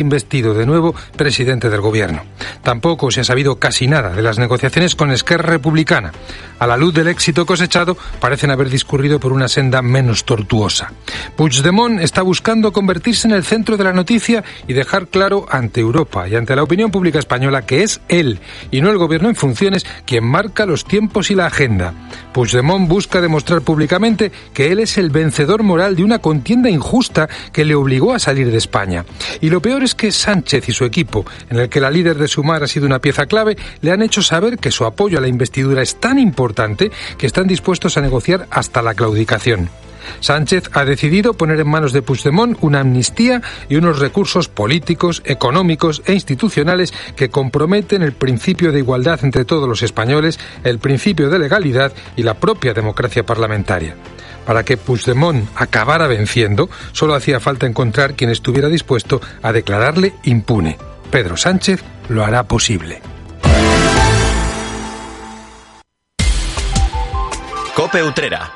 investido de nuevo presidente del gobierno. Tampoco se ha sabido casi nada de las negociaciones con Esquerra Republicana. A la luz del éxito cosechado, parecen haber discurrido por una senda menos tortuosa. Puigdemont está buscando convertirse en el centro de la noticia y dejar claro ante Europa y ante la opinión pública española que es él y no el gobierno en funciones quien marca los tiempos y la agenda. Puigdemont busca demostrar públicamente que él es el vencedor moral de una contienda injusta que le obligó a salir de España. Y lo peor es que Sánchez y su equipo, en el que la líder de Sumar ha sido una pieza clave, le han hecho saber que su apoyo a la investidura es tan importante que están dispuestos a negociar hasta la claudicación. Sánchez ha decidido poner en manos de Puigdemont una amnistía y unos recursos políticos, económicos e institucionales que comprometen el principio de igualdad entre todos los españoles, el principio de legalidad y la propia democracia parlamentaria. Para que Puigdemont acabara venciendo, solo hacía falta encontrar quien estuviera dispuesto a declararle impune. Pedro Sánchez lo hará posible. Cope Utrera.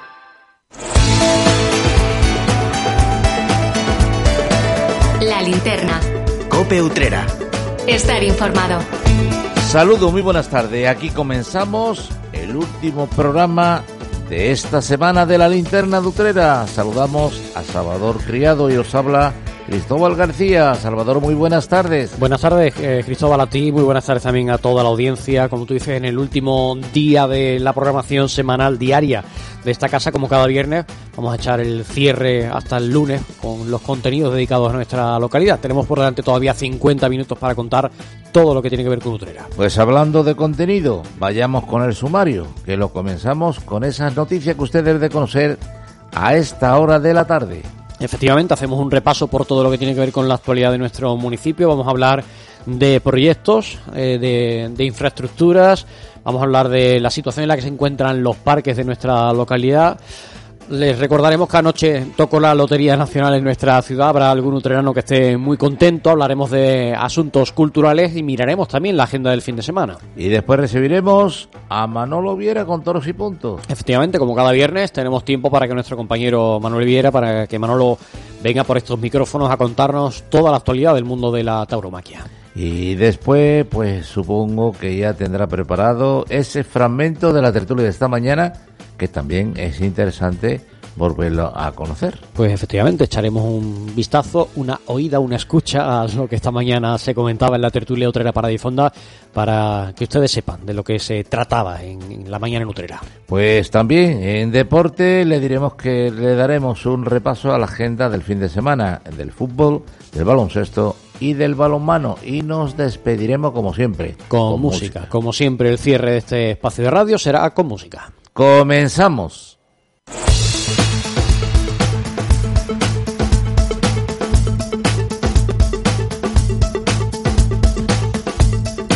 La linterna. Cope Utrera. Estar informado. Saludos, muy buenas tardes. Aquí comenzamos el último programa de esta semana de la linterna de. Saludamos a Salvador Criado y os habla Cristóbal García. Salvador, muy buenas tardes. Buenas tardes, eh, Cristóbal, a ti. Muy buenas tardes también a toda la audiencia. Como tú dices, en el último día de la programación semanal diaria de esta casa, como cada viernes, vamos a echar el cierre hasta el lunes con los contenidos dedicados a nuestra localidad. Tenemos por delante todavía 50 minutos para contar todo lo que tiene que ver con Utrera. Pues hablando de contenido, vayamos con el sumario, que lo comenzamos con esas noticias que usted debe de conocer a esta hora de la tarde. Efectivamente, hacemos un repaso por todo lo que tiene que ver con la actualidad de nuestro municipio. Vamos a hablar de proyectos, eh, de, de, infraestructuras, vamos a hablar de la situación en la que se encuentran los parques de nuestra localidad. Les recordaremos que anoche tocó la Lotería Nacional en nuestra ciudad. Habrá algún utrerano que esté muy contento. Hablaremos de asuntos culturales y miraremos también la agenda del fin de semana. Y después recibiremos a Manolo Viera con toros y puntos. Efectivamente, como cada viernes, tenemos tiempo para que nuestro compañero Manuel Viera, para que Manolo venga por estos micrófonos a contarnos toda la actualidad del mundo de la tauromaquia. Y después, pues supongo que ya tendrá preparado ese fragmento de la tertulia de esta mañana que también es interesante volverlo a conocer. Pues efectivamente, echaremos un vistazo, una oída, una escucha a lo que esta mañana se comentaba en la tertulia Utrera para Difonda, para que ustedes sepan de lo que se trataba en la mañana en Utrera. Pues también en deporte le diremos que le daremos un repaso a la agenda del fin de semana, del fútbol, del baloncesto y del balonmano y nos despediremos como siempre. Con, con música. música, como siempre el cierre de este espacio de radio será con música. Comenzamos.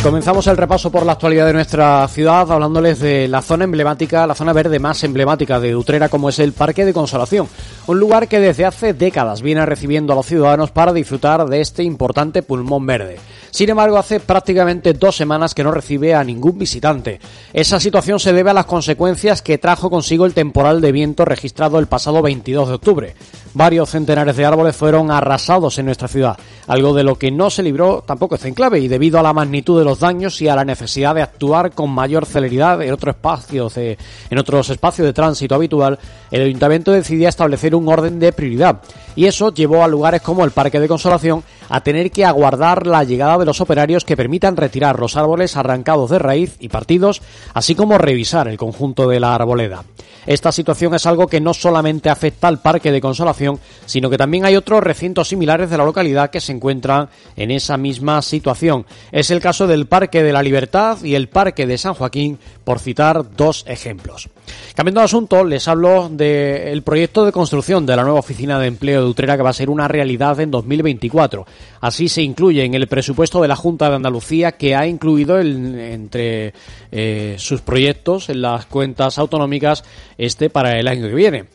Comenzamos el repaso por la actualidad de nuestra ciudad hablándoles de la zona emblemática, la zona verde más emblemática de Utrera como es el Parque de Consolación, un lugar que desde hace décadas viene recibiendo a los ciudadanos para disfrutar de este importante pulmón verde. Sin embargo, hace prácticamente dos semanas que no recibe a ningún visitante. Esa situación se debe a las consecuencias que trajo consigo el temporal de viento registrado el pasado 22 de octubre. Varios centenares de árboles fueron arrasados en nuestra ciudad, algo de lo que no se libró tampoco está en clave y debido a la magnitud de los daños y a la necesidad de actuar con mayor celeridad en, otro espacio de, en otros espacios de tránsito habitual, el ayuntamiento decidía establecer un orden de prioridad y eso llevó a lugares como el Parque de Consolación a tener que aguardar la llegada de los operarios que permitan retirar los árboles arrancados de raíz y partidos, así como revisar el conjunto de la arboleda. Esta situación es algo que no solamente afecta al Parque de Consolación, sino que también hay otros recintos similares de la localidad que se encuentran en esa misma situación. Es el caso del Parque de la Libertad y el Parque de San Joaquín, por citar dos ejemplos. Cambiando de asunto, les hablo del proyecto de construcción de la nueva oficina de empleo de Utrera que va a ser una realidad en 2024. Así se incluye en el presupuesto de la Junta de Andalucía que ha incluido el, entre eh, sus proyectos en las cuentas autonómicas este para el año que viene.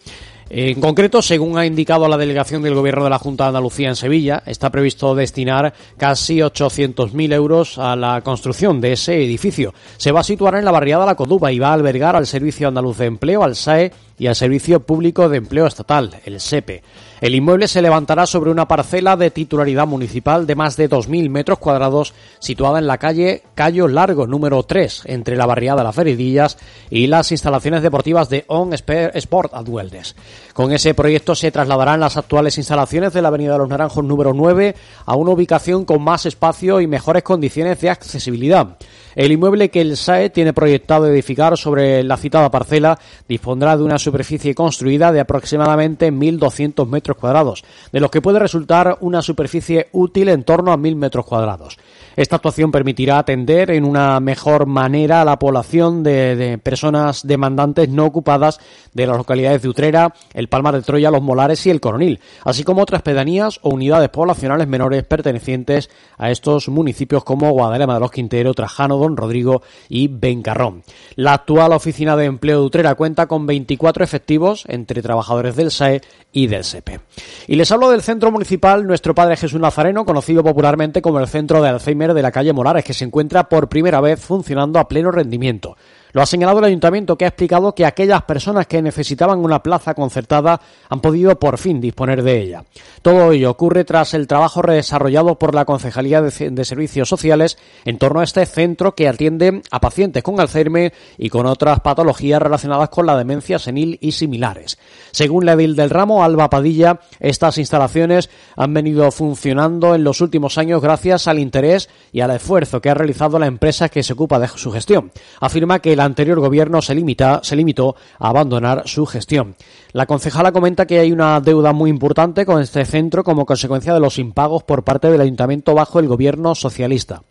En concreto, según ha indicado la delegación del Gobierno de la Junta de Andalucía en Sevilla, está previsto destinar casi 800.000 euros a la construcción de ese edificio. Se va a situar en la barriada La Coduba y va a albergar al Servicio Andaluz de Empleo, al SAE y al Servicio Público de Empleo Estatal, el SEPE. El inmueble se levantará sobre una parcela de titularidad municipal de más de 2.000 metros cuadrados situada en la calle Cayo Largo número 3, entre la barriada las Feridillas y las instalaciones deportivas de On Sport at Weldes. Con ese proyecto se trasladarán las actuales instalaciones de la Avenida de los Naranjos número 9 a una ubicación con más espacio y mejores condiciones de accesibilidad. El inmueble que el SAE tiene proyectado edificar sobre la citada parcela dispondrá de una superficie construida de aproximadamente 1.200 metros cuadrados, de los que puede resultar una superficie útil en torno a 1.000 metros cuadrados. Esta actuación permitirá atender en una mejor manera a la población de, personas demandantes no ocupadas de las localidades de Utrera, el Palmar de Troya, Los Molares y el Coronil, así como otras pedanías o unidades poblacionales menores pertenecientes a estos municipios como Guadalema de los Quintero, Trajano, Don Rodrigo y Bencarrón. La actual oficina de empleo de Utrera cuenta con 24 efectivos entre trabajadores del SAE y del SEPE. Y les hablo del centro municipal Nuestro Padre Jesús Nazareno, conocido popularmente como el Centro de Alzheimer de la calle Molares, que se encuentra por primera vez funcionando a pleno rendimiento. Lo ha señalado el ayuntamiento, que ha explicado que aquellas personas que necesitaban una plaza concertada han podido por fin disponer de ella. Todo ello ocurre tras el trabajo desarrollado por la Concejalía de, Servicios Sociales en torno a este centro que atiende a pacientes con Alzheimer y con otras patologías relacionadas con la demencia senil y similares. Según la del ramo, Alba Padilla, estas instalaciones han venido funcionando en los últimos años gracias al interés y al esfuerzo que ha realizado la empresa que se ocupa de su gestión. Afirma que la anterior gobierno se, limita, se limitó a abandonar su gestión. La concejala comenta que hay una deuda muy importante con este centro como consecuencia de los impagos por parte del ayuntamiento bajo el gobierno socialista.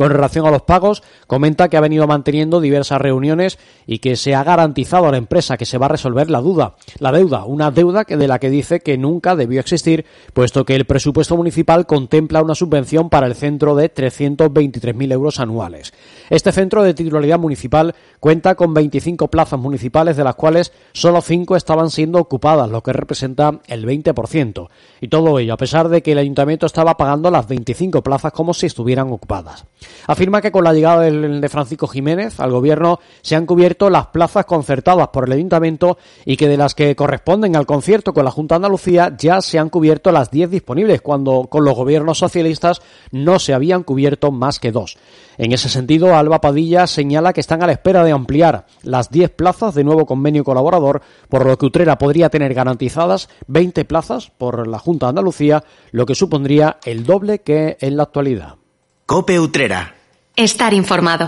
Con relación a los pagos, comenta que ha venido manteniendo diversas reuniones y que se ha garantizado a la empresa que se va a resolver la duda, la deuda, una deuda que de la que dice que nunca debió existir, puesto que el presupuesto municipal contempla una subvención para el centro de 323.000 euros anuales. Este centro de titularidad municipal cuenta con 25 plazas municipales, de las cuales solo 5 estaban siendo ocupadas, lo que representa el 20%. Y todo ello a pesar de que el ayuntamiento estaba pagando las 25 plazas como si estuvieran ocupadas. Afirma que con la llegada de Francisco Jiménez al gobierno se han cubierto las plazas concertadas por el ayuntamiento y que de las que corresponden al concierto con la Junta de Andalucía ya se han cubierto las 10 disponibles, cuando con los gobiernos socialistas no se habían cubierto más que dos. En ese sentido, Alba Padilla señala que están a la espera de ampliar las 10 plazas de nuevo convenio colaborador, por lo que Utrera podría tener garantizadas 20 plazas por la Junta de Andalucía, lo que supondría el doble que en la actualidad. Cope Utrera. Estar informado.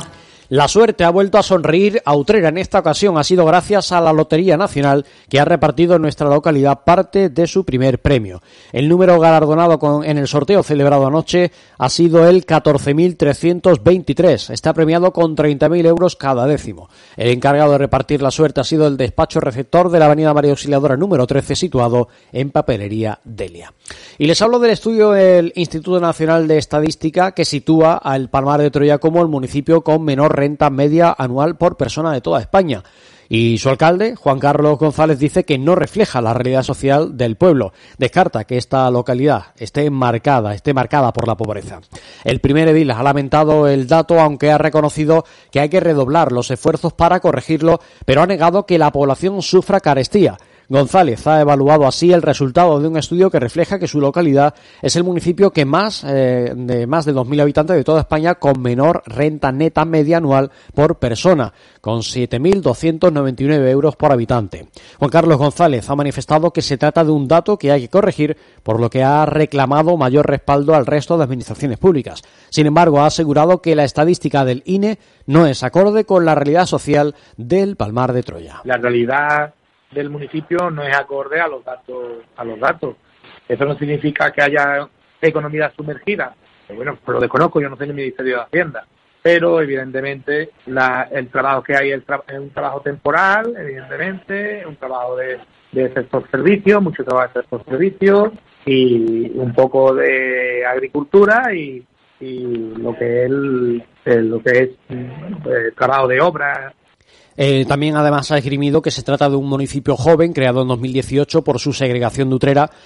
La suerte ha vuelto a sonreír a Utrera en esta ocasión. Ha sido gracias a la Lotería Nacional que ha repartido en nuestra localidad parte de su primer premio. El número galardonado en el sorteo celebrado anoche ha sido el 14.323. Está premiado con 30.000 euros cada décimo. El encargado de repartir la suerte ha sido el despacho receptor de la Avenida María Auxiliadora número 13 situado en Papelería Delia. Y les hablo del estudio del Instituto Nacional de Estadística que sitúa al Palmar de Troya como el municipio con menor renta media anual por persona de toda España. Y su alcalde, Juan Carlos González, dice que no refleja la realidad social del pueblo. Descarta que esta localidad esté marcada, esté marcada por la pobreza. El primer edil ha lamentado el dato, aunque ha reconocido que hay que redoblar los esfuerzos para corregirlo, pero ha negado que la población sufra carestía. González ha evaluado así el resultado de un estudio que refleja que su localidad es el municipio que más eh, de más de 2.000 habitantes de toda España con menor renta neta media anual por persona, con 7.299 euros por habitante. Juan Carlos González ha manifestado que se trata de un dato que hay que corregir, por lo que ha reclamado mayor respaldo al resto de administraciones públicas. Sin embargo, ha asegurado que la estadística del INE no es acorde con la realidad social del Palmar de Troya. La realidad del municipio no es acorde a los datos a los datos. Eso no significa que haya economía sumergida. Bueno pues lo desconozco yo no soy el ministerio de hacienda. Pero evidentemente la, el trabajo que hay es un trabajo temporal evidentemente un trabajo de, de sector servicio mucho trabajo de sector servicio y un poco de agricultura y, y lo que es el, lo que es el trabajo de obra Eh, también además ha esgrimido que se trata de un municipio joven creado en 2018 por su segregación de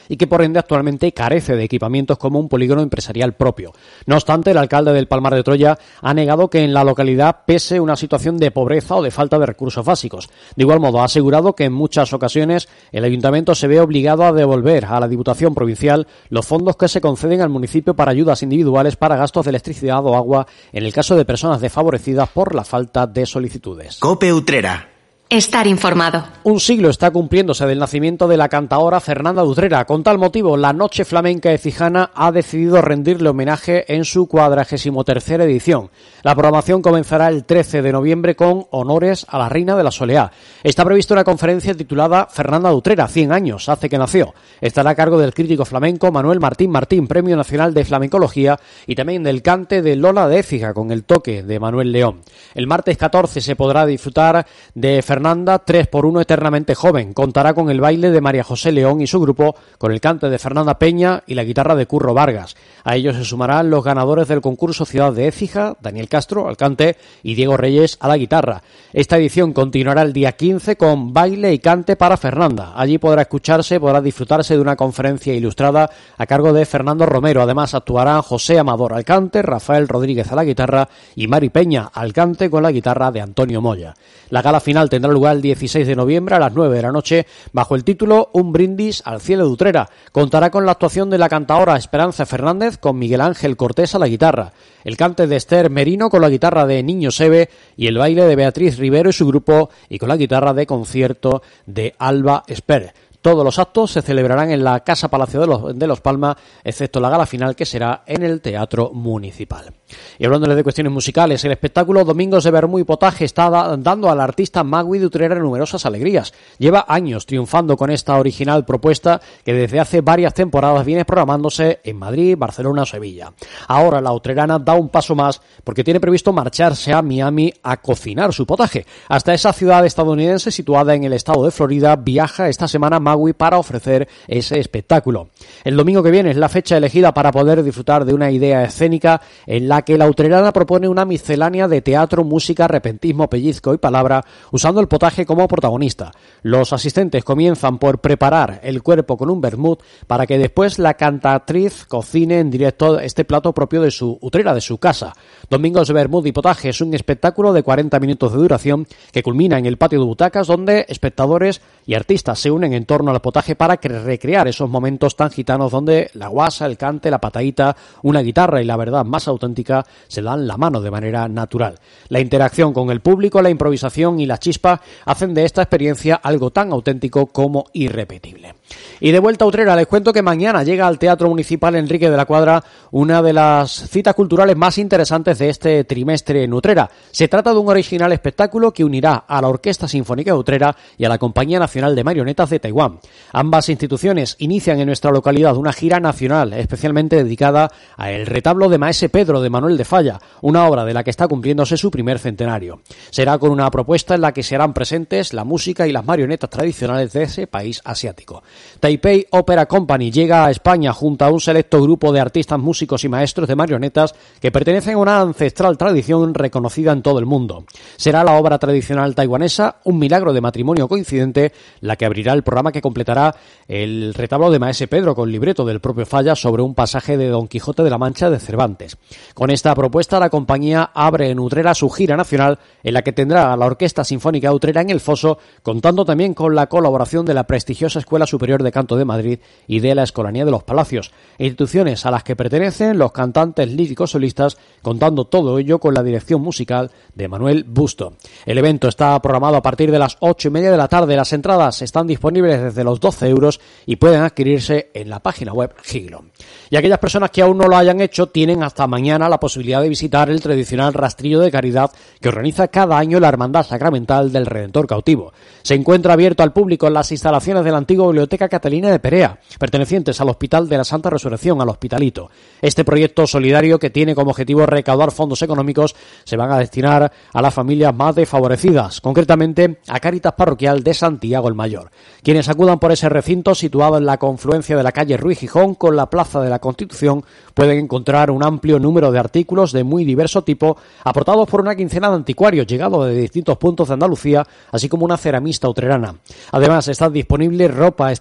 y que por ende actualmente carece de equipamientos como un polígono empresarial propio. No obstante, el alcalde del Palmar de Troya ha negado que en la localidad pese una situación de pobreza o de falta de recursos básicos. De igual modo, ha asegurado que en muchas ocasiones el ayuntamiento se ve obligado a devolver a la Diputación Provincial los fondos que se conceden al municipio para ayudas individuales para gastos de electricidad o agua en el caso de personas desfavorecidas por la falta de solicitudes. Utrera. Estar informado. Un siglo está cumpliéndose del nacimiento de la cantaora Fernanda Utrera. Con tal motivo, la Noche Flamenca de Cijana ha decidido rendirle homenaje en su cuadragésimo tercera edición. La programación comenzará el 13 de noviembre con honores a la Reina de la Soleá. Está prevista una conferencia titulada Fernanda Utrera, 100 años, hace que nació. Estará a cargo del crítico flamenco Manuel Martín Martín, Premio Nacional de Flamencología, y también del cante de Lola de Écija, con el toque de Manuel León. El martes 14 se podrá disfrutar de Fernanda 3 por 1 eternamente joven. Contará con el baile de María José León y su grupo, con el cante de Fernanda Peña y la guitarra de Curro Vargas. A ellos se sumarán los ganadores del concurso Ciudad de Écija, Daniel Castro al cante y Diego Reyes a la guitarra. Esta edición continuará el día 15 con baile y cante para Fernanda. Allí podrá escucharse, podrá disfrutarse de una conferencia ilustrada a cargo de Fernando Romero. Además actuarán José Amador al cante, Rafael Rodríguez a la guitarra y Mari Peña al cante con la guitarra de Antonio Moya. La gala final tendrá lugar el 16 de noviembre a las 9 de la noche bajo el título Un brindis al cielo de Utrera. Contará con la actuación de la cantadora Esperanza Fernández con Miguel Ángel Cortés a la guitarra, el cante de Esther Merino con la guitarra de Niño Sebe y el baile de Beatriz Rivero y su grupo y con la guitarra de concierto de Alba Esper. Todos los actos se celebrarán en la Casa Palacio de los, de los Palma, excepto la gala final que será en el Teatro Municipal. Y hablándole de cuestiones musicales, el espectáculo Domingos de Bermú y Potaje está da- dando al artista Magui de Utrera numerosas alegrías. Lleva años triunfando con esta original propuesta que desde hace varias temporadas viene programándose en Madrid, Barcelona o Sevilla. Ahora la utrerana da un paso más porque tiene previsto marcharse a Miami a cocinar su potaje. Hasta esa ciudad estadounidense situada en el estado de Florida viaja esta semana Magui para ofrecer ese espectáculo. El domingo que viene es la fecha elegida para poder disfrutar de una idea escénica en la que la utrerana propone una miscelánea de teatro, música, repentismo, pellizco y palabra, usando el potaje como protagonista. Los asistentes comienzan por preparar el cuerpo con un vermut para que después la cantatriz cocine en directo este plato propio de su utrera, de su casa. Domingos de Bermud y Potaje es un espectáculo de 40 minutos de duración que culmina en el patio de butacas donde espectadores y artistas se unen en torno al potaje para recrear esos momentos tan gitanos donde la guasa, el cante, la patadita, una guitarra y la verdad más auténtica se dan la mano de manera natural. La interacción con el público, la improvisación y la chispa hacen de esta experiencia algo tan auténtico como irrepetible. Y de vuelta a Utrera, les cuento que mañana llega al Teatro Municipal Enrique de la Cuadra una de las citas culturales más interesantes de este trimestre en Utrera. Se trata de un original espectáculo que unirá a la Orquesta Sinfónica de Utrera y a la Compañía Nacional de Marionetas de Taiwán. Ambas instituciones inician en nuestra localidad una gira nacional especialmente dedicada a El retablo de Maese Pedro de Manuel de Falla, una obra de la que está cumpliéndose su primer centenario. Será con una propuesta en la que serán presentes la música y las marionetas tradicionales de ese país asiático. Taipei Opera Company llega a España junto a un selecto grupo de artistas, músicos y maestros de marionetas que pertenecen a una ancestral tradición reconocida en todo el mundo. Será la obra tradicional taiwanesa, Un milagro de matrimonio coincidente, la que abrirá el programa que completará el retablo de Maese Pedro con libreto del propio Falla sobre un pasaje de Don Quijote de la Mancha de Cervantes. Con esta propuesta, la compañía abre en Utrera su gira nacional, en la que tendrá a la Orquesta Sinfónica Utrera en el Foso, contando también con la colaboración de la prestigiosa Escuela Superior de Canto de Madrid y de la Escolanía de los Palacios, instituciones a las que pertenecen los cantantes líricos solistas, contando todo ello con la dirección musical de Manuel Busto. El evento está programado a partir de las ocho y media de la tarde. Las entradas están disponibles desde los 12 euros y pueden adquirirse en la página web Giglo. Y aquellas personas que aún no lo hayan hecho tienen hasta mañana la posibilidad de visitar el tradicional rastrillo de caridad que organiza cada año la Hermandad Sacramental del Redentor Cautivo. Se encuentra abierto al público en las instalaciones de la antigua biblioteca Biblioteca Catalina de Perea, pertenecientes al Hospital de la Santa Resurrección, al Hospitalito. Este proyecto solidario que tiene como objetivo recaudar fondos económicos se van a destinar a las familias más desfavorecidas, concretamente a Cáritas Parroquial de Santiago el Mayor. Quienes acudan por ese recinto situado en la confluencia de la calle Ruiz Gijón con la Plaza de la Constitución pueden encontrar un amplio número de artículos de muy diverso tipo aportados por una quincena de anticuarios llegados de distintos puntos de Andalucía, así como una ceramista utrerana. Además, está disponible ropa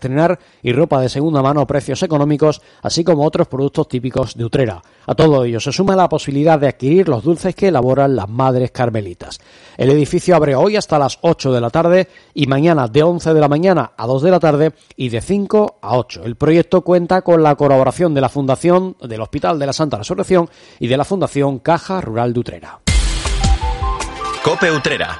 y ropa de segunda mano a precios económicos, así como otros productos típicos de Utrera. A todo ello se suma la posibilidad de adquirir los dulces que elaboran las madres carmelitas. El edificio abre hoy hasta las 8 de la tarde y mañana de 11 de la mañana a 2 de la tarde y de 5 a 8. El proyecto cuenta con la colaboración de la Fundación del Hospital de la Santa Resurrección y de la Fundación Caja Rural de Utrera. Cope Utrera.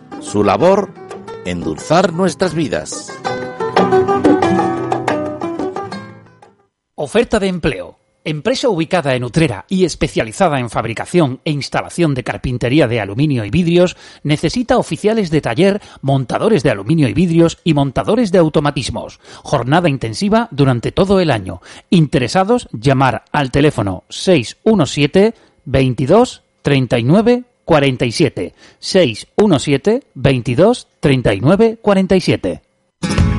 su labor, endulzar nuestras vidas. Oferta de empleo. Empresa ubicada en Utrera y especializada en fabricación e instalación de carpintería de aluminio y vidrios, necesita oficiales de taller, montadores de aluminio y vidrios y montadores de automatismos. Jornada intensiva durante todo el año. Interesados, llamar al teléfono 617 22 39 47 617 22 39 47.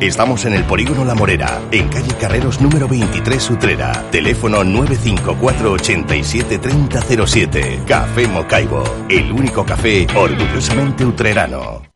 Estamos en el Polígono La Morera, en calle Carreros número 23 Utrera. Teléfono 954 87 3007. Café Mocaibo, el único café orgullosamente utrerano.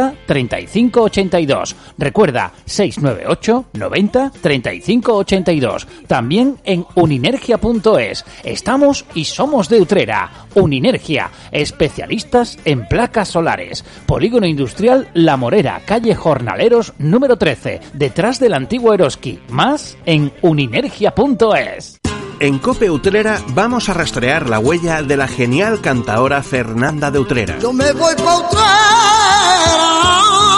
90 35 82. Recuerda 698 90 35 82. También en uninergia.es. Estamos y somos de Utrera. Uninergia, especialistas en placas solares. Polígono Industrial La Morera, calle Jornaleros número 13, detrás del antiguo Eroski. Más en uninergia.es. En Cope Utrera vamos a rastrear la huella de la genial cantaora Fernanda de Utrera. Yo me voy pa'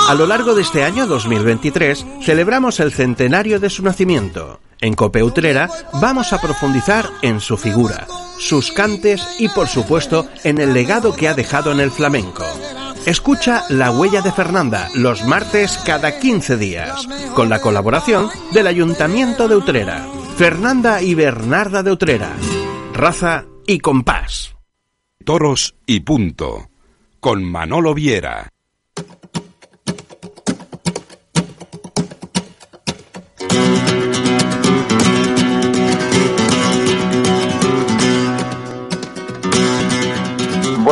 A lo largo de este año 2023 celebramos el centenario de su nacimiento. En Cope Utrera vamos a profundizar en su figura, sus cantes y por supuesto en el legado que ha dejado en el flamenco. Escucha La Huella de Fernanda los martes cada 15 días, con la colaboración del Ayuntamiento de Utrera. Fernanda y Bernarda de Utrera. Raza y compás. Toros y punto. Con Manolo Viera.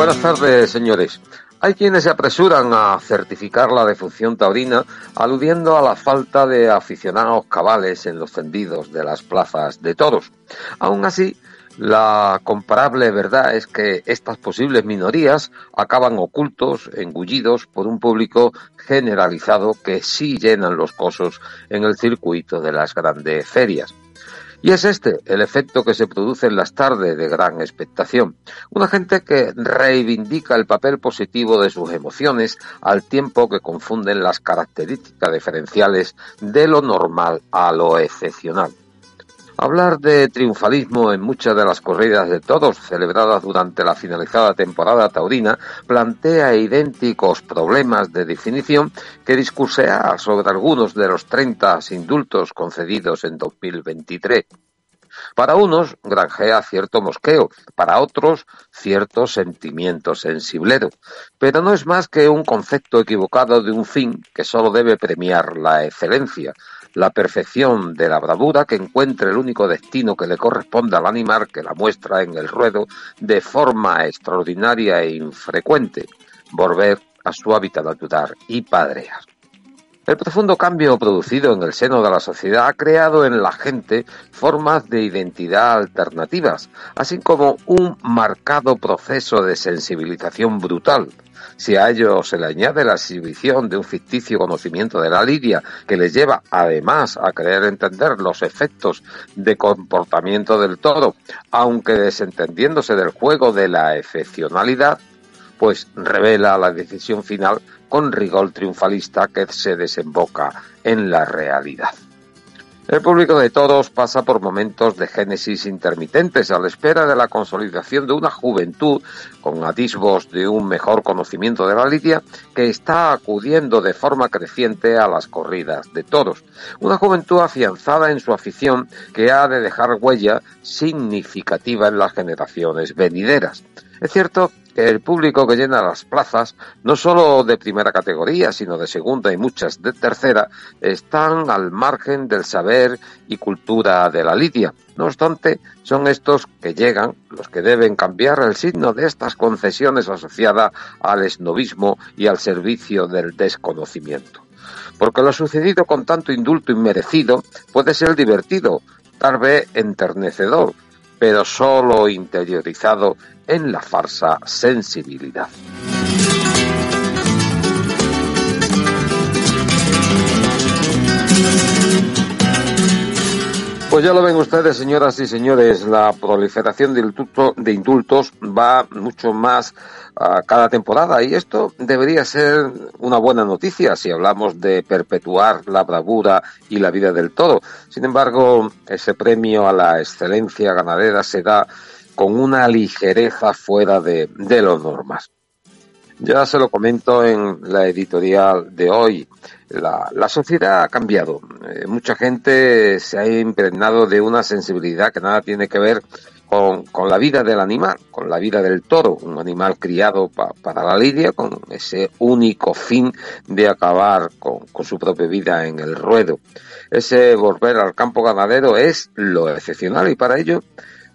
Buenas tardes, señores. Hay quienes se apresuran a certificar la defunción taurina aludiendo a la falta de aficionados cabales en los tendidos de las plazas de toros. Aún así, la comparable verdad es que estas posibles minorías acaban ocultos, engullidos por un público generalizado que sí llenan los cosos en el circuito de las grandes ferias. Y es este el efecto que se produce en las tardes de gran expectación. Una gente que reivindica el papel positivo de sus emociones al tiempo que confunden las características diferenciales de lo normal a lo excepcional. Hablar de triunfalismo en muchas de las corridas de todos celebradas durante la finalizada temporada taurina plantea idénticos problemas de definición que discursear sobre algunos de los 30 indultos concedidos en 2023. Para unos granjea cierto mosqueo, para otros cierto sentimiento sensiblero, pero no es más que un concepto equivocado de un fin que solo debe premiar la excelencia, la perfección de la bravura que encuentre el único destino que le corresponde al animal que la muestra en el ruedo de forma extraordinaria e infrecuente, volver a su hábitat natural y padrear. El profundo cambio producido en el seno de la sociedad ha creado en la gente formas de identidad alternativas, así como un marcado proceso de sensibilización brutal, si a ello se le añade la exhibición de un ficticio conocimiento de la lidia que les lleva además a querer entender los efectos de comportamiento del toro, aunque desentendiéndose del juego de la excepcionalidad, pues revela la decisión final con rigor triunfalista que se desemboca en la realidad. El público de todos pasa por momentos de génesis intermitentes a la espera de la consolidación de una juventud con atisbos de un mejor conocimiento de la lidia que está acudiendo de forma creciente a las corridas de toros. Una juventud afianzada en su afición que ha de dejar huella significativa en las generaciones venideras. Es cierto el público que llena las plazas, no solo de primera categoría, sino de segunda y muchas de tercera, están al margen del saber y cultura de la lidia. No obstante, son estos que llegan los que deben cambiar el signo de estas concesiones asociadas al esnovismo y al servicio del desconocimiento. Porque lo sucedido con tanto indulto inmerecido puede ser divertido, tal vez enternecedor, pero solo interiorizado en la farsa sensibilidad. Pues ya lo ven ustedes, señoras y señores, la proliferación de, indultos va mucho más a cada temporada y esto debería ser una buena noticia si hablamos de perpetuar la bravura y la vida del todo. Sin embargo, ese premio a la excelencia ganadera se da con una ligereza fuera de, de lo normal. Ya se lo comento en la editorial de hoy. La, sociedad ha cambiado. Eh, mucha gente se ha impregnado de una sensibilidad que nada tiene que ver con, la vida del animal, con la vida del toro, un animal criado para la lidia, con ese único fin de acabar con su propia vida en el ruedo. Ese volver al campo ganadero es lo excepcional y para ello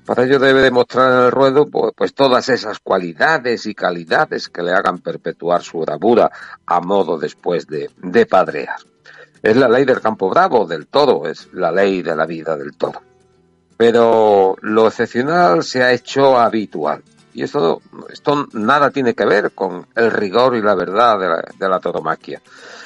Para ello debe demostrar en el ruedo pues, pues, todas esas cualidades y calidades que le hagan perpetuar su bravura a modo después de, de padrear. Es la ley del campo bravo, del toro, es la ley de la vida del toro. Pero lo excepcional se ha hecho habitual. Y esto, esto nada tiene que ver con el rigor y la verdad de la, de la tauromaquia.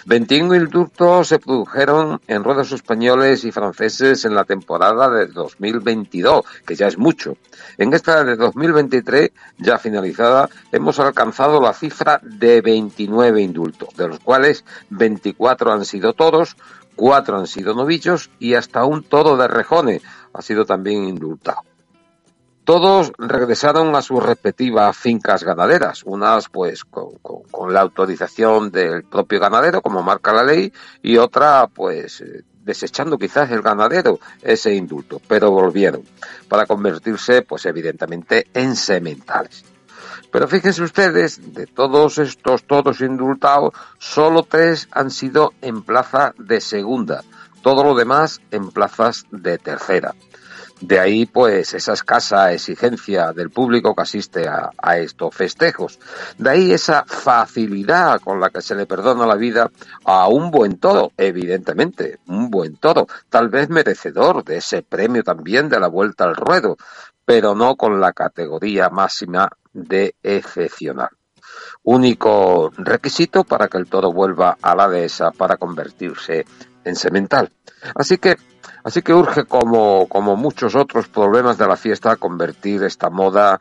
21 indultos se produjeron en ruedos españoles y franceses en la temporada de 2022, que ya es mucho. En esta de 2023, ya finalizada, hemos alcanzado la cifra de 29 indultos, de los cuales 24 han sido toros, 4 han sido novillos y hasta un toro de rejones ha sido también indultado. Todos regresaron a sus respectivas fincas ganaderas, unas pues con, la autorización del propio ganadero, como marca la ley, y otra pues desechando quizás el ganadero ese indulto, pero volvieron para convertirse pues evidentemente en sementales. Pero fíjense ustedes, de todos estos todos indultados, solo tres han sido en plaza de segunda, todo lo demás en plazas de tercera. De ahí, pues, esa escasa exigencia del público que asiste a, estos festejos. De ahí esa facilidad con la que se le perdona la vida a un buen toro, evidentemente, un buen toro, tal vez merecedor de ese premio también de la vuelta al ruedo, pero no con la categoría máxima de excepcional. Único requisito para que el toro vuelva a la dehesa para convertirse en semental. Así que Así que urge, como, como muchos otros problemas de la fiesta, convertir esta moda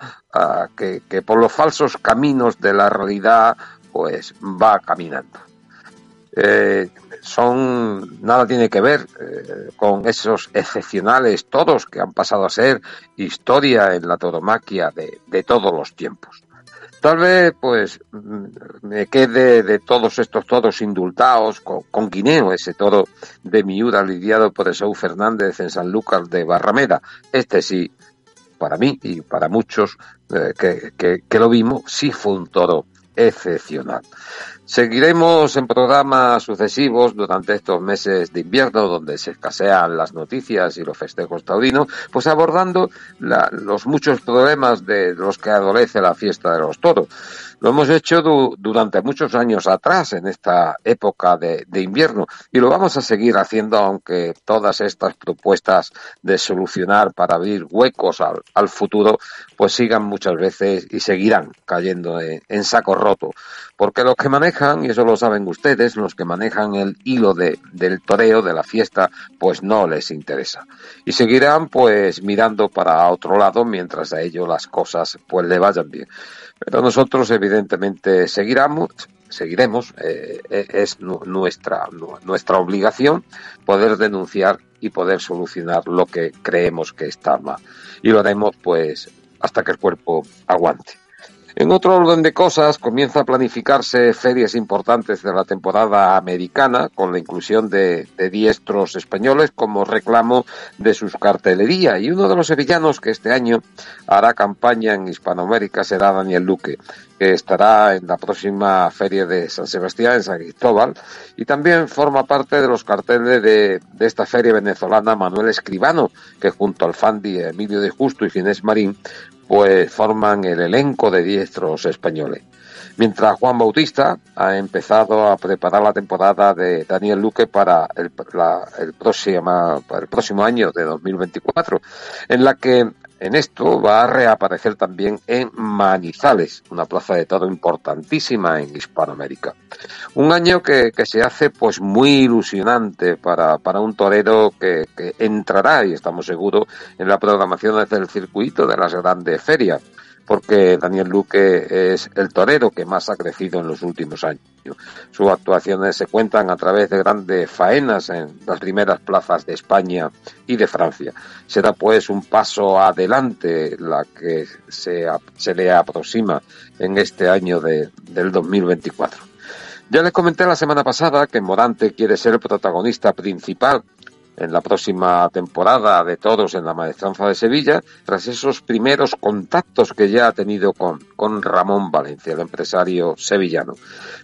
que, por los falsos caminos de la realidad pues va caminando. Eh, son nada tiene que ver eh, con esos excepcionales todos que han pasado a ser historia en la tauromaquia de, de todos los tiempos. Tal vez, pues, me quede de todos estos toros indultados con, con Guineo, ese toro de miura lidiado por Esaú Fernández en San Lucas de Barrameda. Este sí, para mí y para muchos eh, que, que, que, lo vimos, sí fue un toro excepcional. Seguiremos en programas sucesivos durante estos meses de invierno, donde se escasean las noticias y los festejos taurinos, pues abordando los muchos problemas de los que adolece la fiesta de los toros. Lo hemos hecho du durante muchos años atrás, en esta época de, invierno, y lo vamos a seguir haciendo, aunque todas estas propuestas de solucionar para abrir huecos al, al futuro, pues sigan muchas veces y seguirán cayendo en, en saco roto. Porque los que manejan, y eso lo saben ustedes, los que manejan el hilo de, del toreo, de la fiesta, pues no les interesa. Y seguirán pues mirando para otro lado mientras a ellos las cosas pues le vayan bien. Pero nosotros evidentemente seguiremos, seguiremos, eh, es nuestra, nuestra obligación poder denunciar y poder solucionar lo que creemos que está mal. Y lo haremos pues hasta que el cuerpo aguante. En otro orden de cosas, comienza a planificarse ferias importantes de la temporada americana, con la inclusión de, diestros españoles como reclamo de sus cartelería. Y uno de los sevillanos que este año hará campaña en Hispanoamérica será Daniel Luque, que estará en la próxima feria de San Sebastián, en San Cristóbal, y también forma parte de los carteles de, de esta feria venezolana Manuel Escribano, que junto al Fandi Emilio de Justo y Ginés Marín pues forman el elenco de diestros españoles. Mientras Juan Bautista ha empezado a preparar la temporada de Daniel Luque para el, la, el, próximo, el año de 2024, en la que en esto va a reaparecer también en Manizales, una plaza de todo importantísima en Hispanoamérica. Un año que, se hace pues muy ilusionante para, para un torero que, entrará, y estamos seguros, en la programación del circuito de las grandes ferias porque Daniel Luque es el torero que más ha crecido en los últimos años. Sus actuaciones se cuentan a través de grandes faenas en las primeras plazas de España y de Francia. Será pues un paso adelante la que se, se le aproxima en este año de, del 2024. Ya les comenté la semana pasada que Morante quiere ser el protagonista principal en la próxima temporada de todos en la Maestranza de Sevilla, tras esos primeros contactos que ya ha tenido con, con Ramón Valencia, el empresario sevillano.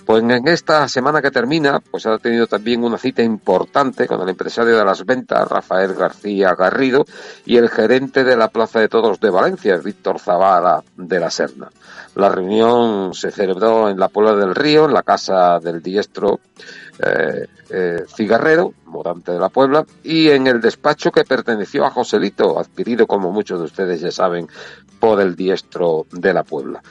Pues en esta semana que termina, pues ha tenido también una cita importante con el empresario de las ventas, Rafael García Garrido, y el gerente de la Plaza de Todos de Valencia, Víctor Zavala de la Serna. La reunión se celebró en la Puebla del Río, en la casa del diestro eh, eh, Cigarrero, morante de la Puebla, y en el despacho que perteneció a Joselito, adquirido, como muchos de ustedes ya saben, por el diestro de la Puebla.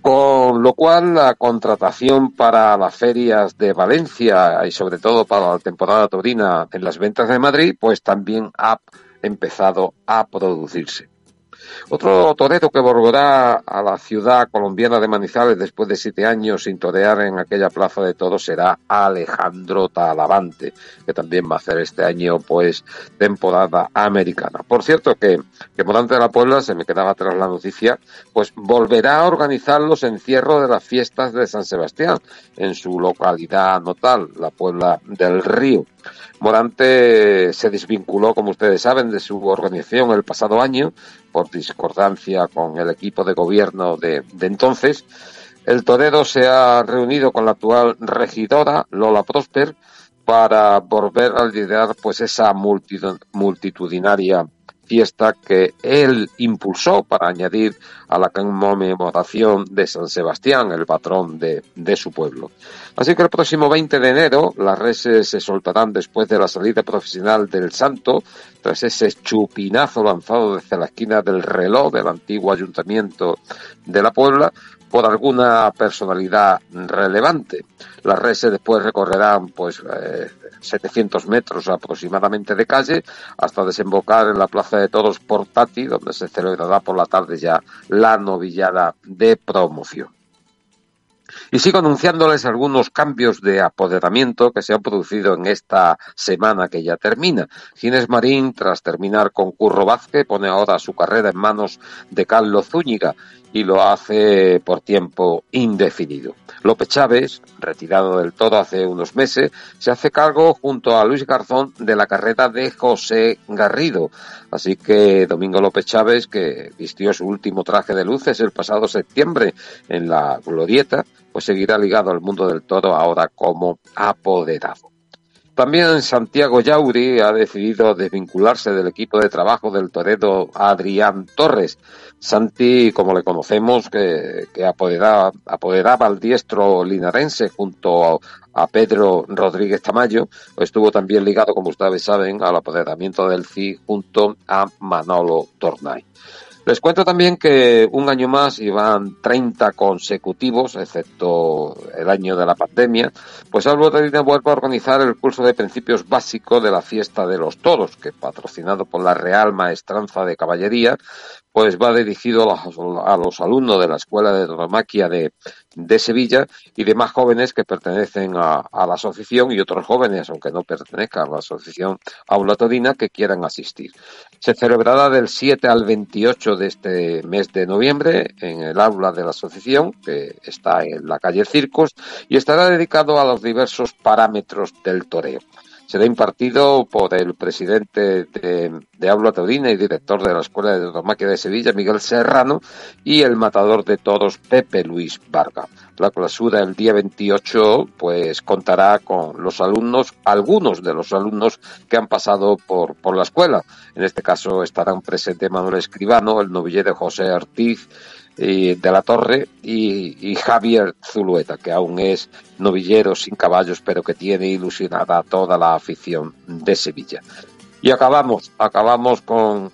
Con lo cual, la contratación para las ferias de Valencia y sobre todo para la temporada taurina en las ventas de Madrid, pues también ha empezado a producirse. Otro torero que volverá a la ciudad colombiana de Manizales después de siete años sin torear en aquella plaza de todos será Alejandro Talavante, que también va a hacer este año pues temporada americana. Por cierto que, que Morante de la Puebla, se me quedaba tras la noticia, pues volverá a organizar los encierros de las fiestas de San Sebastián en su localidad natal, la Puebla del Río. Morante se desvinculó, como ustedes saben, de su organización el pasado año por discordancia con el equipo de gobierno de, entonces. El torero se ha reunido con la actual regidora, Lola Prosper, para volver a liderar pues esa multitudinaria fiesta que él impulsó para añadir a la conmemoración de San Sebastián, el patrón de, de, su pueblo. Así que el próximo 20 de enero las reses se soltarán después de la salida profesional del santo, tras ese chupinazo lanzado desde la esquina del reloj del antiguo ayuntamiento de la Puebla, por alguna personalidad relevante. Las reses después recorrerán pues 700 eh, metros aproximadamente de calle hasta desembocar en la Plaza de Toros Portati, donde se celebrará por la tarde ya la novillada de promoción. Y sigo anunciándoles algunos cambios de apoderamiento que se han producido en esta semana que ya termina. Ginés Marín, tras terminar con Curro Vázquez, pone ahora su carrera en manos de Carlos Zúñiga y lo hace por tiempo indefinido. López Chávez, retirado del todo hace unos meses, se hace cargo junto a Luis Garzón de la carrera de José Garrido. Así que Domingo López Chávez, que vistió su último traje de luces el pasado septiembre en la Glorieta, pues seguirá ligado al mundo del toro ahora como apoderado. También Santiago Yauri ha decidido desvincularse del equipo de trabajo del torero Adrián Torres. Santi, como le conocemos, que, apoderaba, al diestro linarense junto a, Pedro Rodríguez Tamayo, estuvo también ligado, como ustedes saben, al apoderamiento del CI junto a Manolo Tornay. Les cuento también que un año más iban 30 consecutivos, excepto el año de la pandemia, pues Álvaro Tarina vuelve a organizar el curso de principios básicos de la fiesta de los toros, que patrocinado por la Real Maestranza de Caballería, pues va dirigido a los, alumnos de la Escuela de Tauromaquia de, Sevilla y demás jóvenes que pertenecen a, la asociación y otros jóvenes, aunque no pertenezcan a la asociación Aula Todina, que quieran asistir. Se celebrará del 7 al 28 de este mes de noviembre en el aula de la asociación, que está en la calle Circos, y estará dedicado a los diversos parámetros del toreo será impartido por el presidente de, de Aula y director de la Escuela de Tauromaquia de Sevilla, Miguel Serrano, y el matador de todos, Pepe Luis Varga. La clausura el día 28 pues contará con los alumnos, algunos de los alumnos que han pasado por, por la escuela. En este caso estarán presentes Manuel Escribano, el novillero José Ortiz, de la Torre y, Javier Zulueta, que aún es novillero sin caballos, pero que tiene ilusionada toda la afición de Sevilla. Y acabamos, acabamos con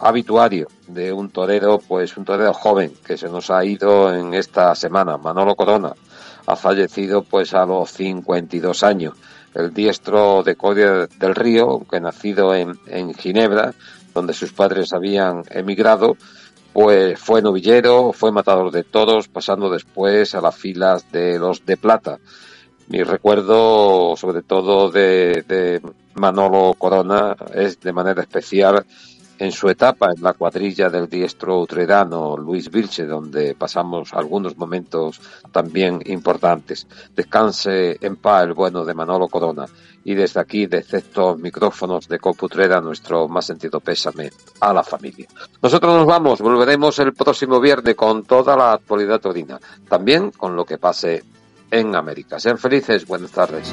habituario de un torero, pues un torero joven que se nos ha ido en esta semana, Manolo Corona. Ha fallecido pues a los 52 años. El diestro de Codia del Río, que nacido en, en Ginebra, donde sus padres habían emigrado, pues fue novillero, fue matador de todos, pasando después a las filas de los de plata. Mi recuerdo, sobre todo de, Manolo Corona, es de manera especial en su etapa en la cuadrilla del diestro utredano Luis Vilche, donde pasamos algunos momentos también importantes. Descanse en paz el bueno de Manolo Corona y desde aquí, desde estos micrófonos de Coputreda, nuestro más sentido pésame a la familia. Nosotros nos vamos, volveremos el próximo viernes con toda la actualidad taurina, también con lo que pase en América. Sean felices, buenas tardes.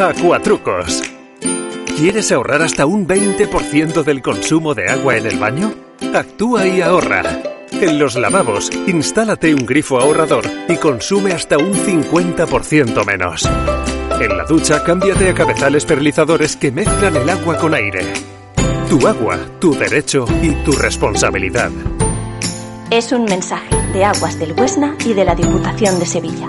Acuatrucos. ¿Quieres ahorrar hasta un 20% del consumo de agua en el baño? Actúa y ahorra. En los lavabos, instálate un grifo ahorrador y consume hasta un 50% menos. En la ducha, cámbiate a cabezales perlizadores que mezclan el agua con aire. Tu agua, tu derecho y tu responsabilidad. Es un mensaje de Aguas del Huesna y de la Diputación de Sevilla.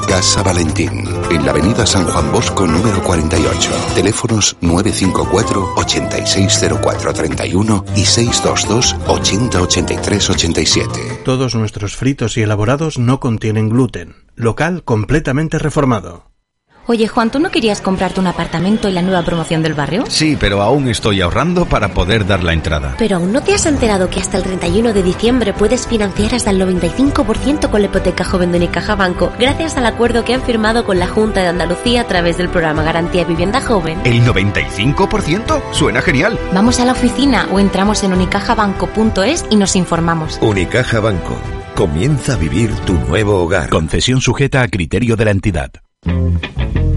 Casa Valentín, en la avenida San Juan Bosco número 48. Teléfonos 954 860431 y 622 808387. Todos nuestros fritos y elaborados no contienen gluten. Local completamente reformado. Oye, Juan, ¿tú no querías comprarte un apartamento en la nueva promoción del barrio? Sí, pero aún estoy ahorrando para poder dar la entrada. Pero aún no te has enterado que hasta el 31 de diciembre puedes financiar hasta el 95% con la hipoteca joven de Unicaja Banco, gracias al acuerdo que han firmado con la Junta de Andalucía a través del programa Garantía Vivienda Joven. ¿El 95%? Suena genial. Vamos a la oficina o entramos en unicajabanco.es y nos informamos. Unicaja Banco. Comienza a vivir tu nuevo hogar. Concesión sujeta a criterio de la entidad. Thank you.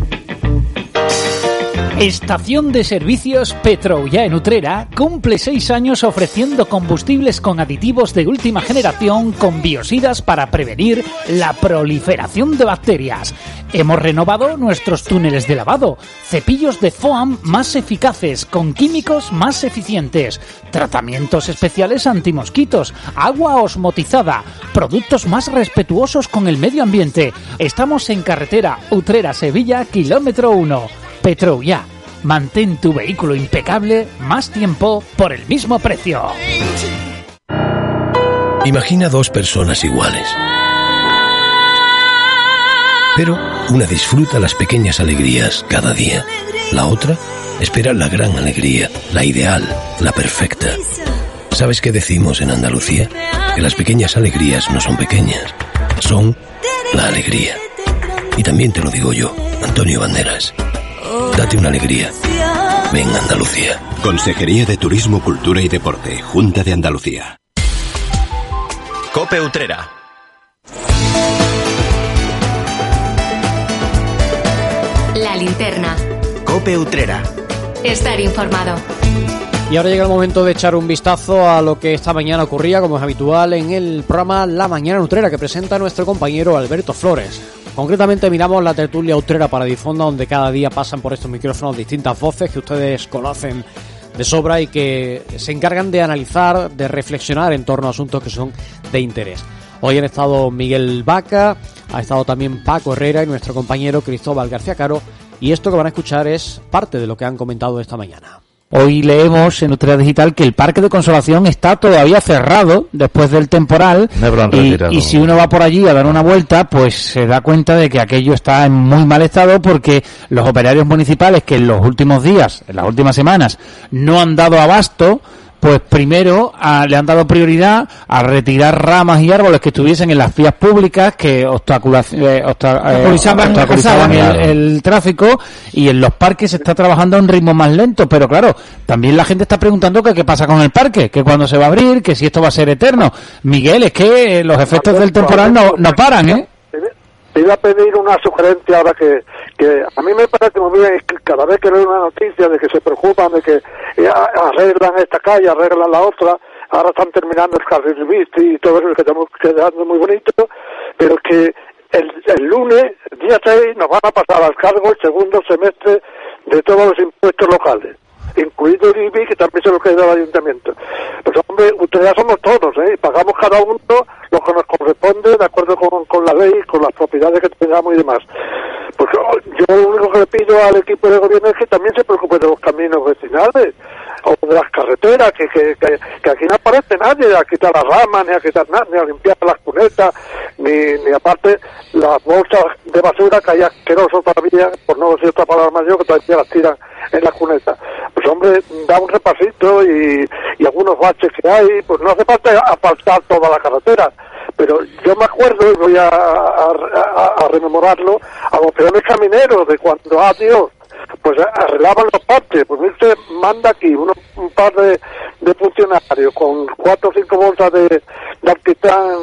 Estación de Servicios Petroulla en Utrera cumple seis años ofreciendo combustibles con aditivos de última generación con biosidas para prevenir la proliferación de bacterias. Hemos renovado nuestros túneles de lavado, cepillos de foam más eficaces con químicos más eficientes, tratamientos especiales antimosquitos, agua osmotizada, productos más respetuosos con el medio ambiente. Estamos en carretera Utrera-Sevilla, kilómetro 1. Petroulla. Mantén tu vehículo impecable más tiempo por el mismo precio. Imagina dos personas iguales. Pero una disfruta las pequeñas alegrías cada día. La otra espera la gran alegría, la ideal, la perfecta. ¿Sabes qué decimos en Andalucía? Que las pequeñas alegrías no son pequeñas, son la alegría. Y también te lo digo yo, Antonio Banderas. Date una alegría. Ven Andalucía. Consejería de Turismo, Cultura y Deporte, Junta de Andalucía. Cope Utrera. La linterna. Cope Utrera. Estar informado. Y ahora llega el momento de echar un vistazo a lo que esta mañana ocurría, como es habitual, en el programa La Mañana Nutrera que presenta nuestro compañero Alberto Flores. Concretamente miramos la tertulia utrera para difonda, donde cada día pasan por estos micrófonos distintas voces que ustedes conocen de sobra y que se encargan de analizar, de reflexionar en torno a asuntos que son de interés. Hoy han estado Miguel Vaca, ha estado también Paco Herrera y nuestro compañero Cristóbal García Caro y esto que van a escuchar es parte de lo que han comentado esta mañana. Hoy leemos en Utrecht Digital que el Parque de Consolación está todavía cerrado después del temporal y, y, si uno va por allí a dar una vuelta, pues se da cuenta de que aquello está en muy mal estado porque los operarios municipales que en los últimos días, en las últimas semanas, no han dado abasto, pues primero a, le han dado prioridad a retirar ramas y árboles que estuviesen en las vías públicas que eh, eh, Obstaculizaban, obstaculizaban el, tráfico y en los parques se está trabajando a un ritmo más lento, pero claro, también la gente está preguntando que qué pasa con el parque, que cuándo se va a abrir, que si esto va a ser eterno. Miguel, es que eh, los efectos del temporal no, no paran, ¿eh? Te iba a pedir una sugerencia ahora que, que a mí me parece muy bien cada vez que leo una noticia de que se preocupan de que arreglan esta calle, arreglan la otra, ahora están terminando el carril bici y todo eso que estamos quedando muy bonito, pero que el, el lunes, día 6, nos van a pasar al cargo el segundo semestre de todos los impuestos locales incluido el IBI, que también se lo queda al ayuntamiento. Pues hombre, ustedes ya somos todos, ¿eh? Pagamos cada uno lo que nos corresponde de acuerdo con, con la ley, con las propiedades que tengamos y demás. Pues yo lo único que le pido al equipo de gobierno es que también se preocupe de los caminos vecinales o de las carreteras, que aquí no aparece nadie a quitar las ramas, ni a quitar nada, ni a limpiar las cunetas, ni, ni aparte las bolsas de basura que hay asqueroso todavía, por no decir otra palabra mayor, que todavía las tiran en las cunetas. Pues hombre, da un repasito y, algunos baches que hay, pues no hace falta asfaltar toda la carretera. Pero yo me acuerdo, y voy a, a, rememorarlo, a los peones camineros de cuando, ah, Dios, pues arreglaban los parches. Pues usted manda aquí uno, un par de, de funcionarios con cuatro o cinco bolsas de, de alquitrán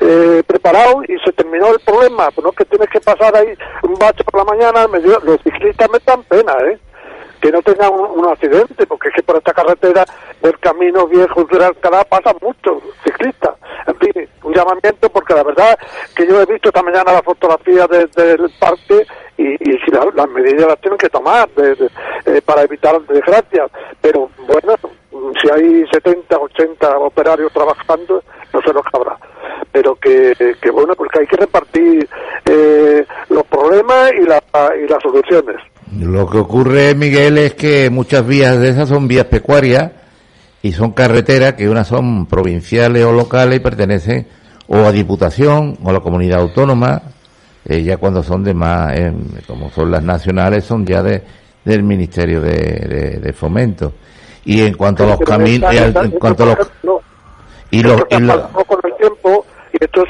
eh, preparado y se terminó el problema. Pues no que tienes que pasar ahí un bache por la mañana, me los ciclistas me dan pena, ¿eh? Que no tengan un, accidente, porque es que por esta carretera del camino viejo de Alcalá pasan muchos ciclistas. En fin, un llamamiento, porque la verdad que yo he visto esta mañana la fotografía de- del parque y, las medidas las tienen que tomar de- de- eh, para evitar desgracias. Pero bueno, si hay 70, 80 operarios trabajando, no se los cabrá. Pero que, que bueno, porque hay que repartir eh, los problemas y, la- y las soluciones. Lo que ocurre, Miguel, es que muchas vías de esas son vías pecuarias y son carreteras que unas son provinciales o locales y pertenecen o a Diputación o a la comunidad autónoma, eh, ya cuando son de más, eh, como son las nacionales, son ya de, del Ministerio de, de- de Fomento. Y en cuanto a los caminos, en cuanto a los, y los, y los- con el tiempo y esto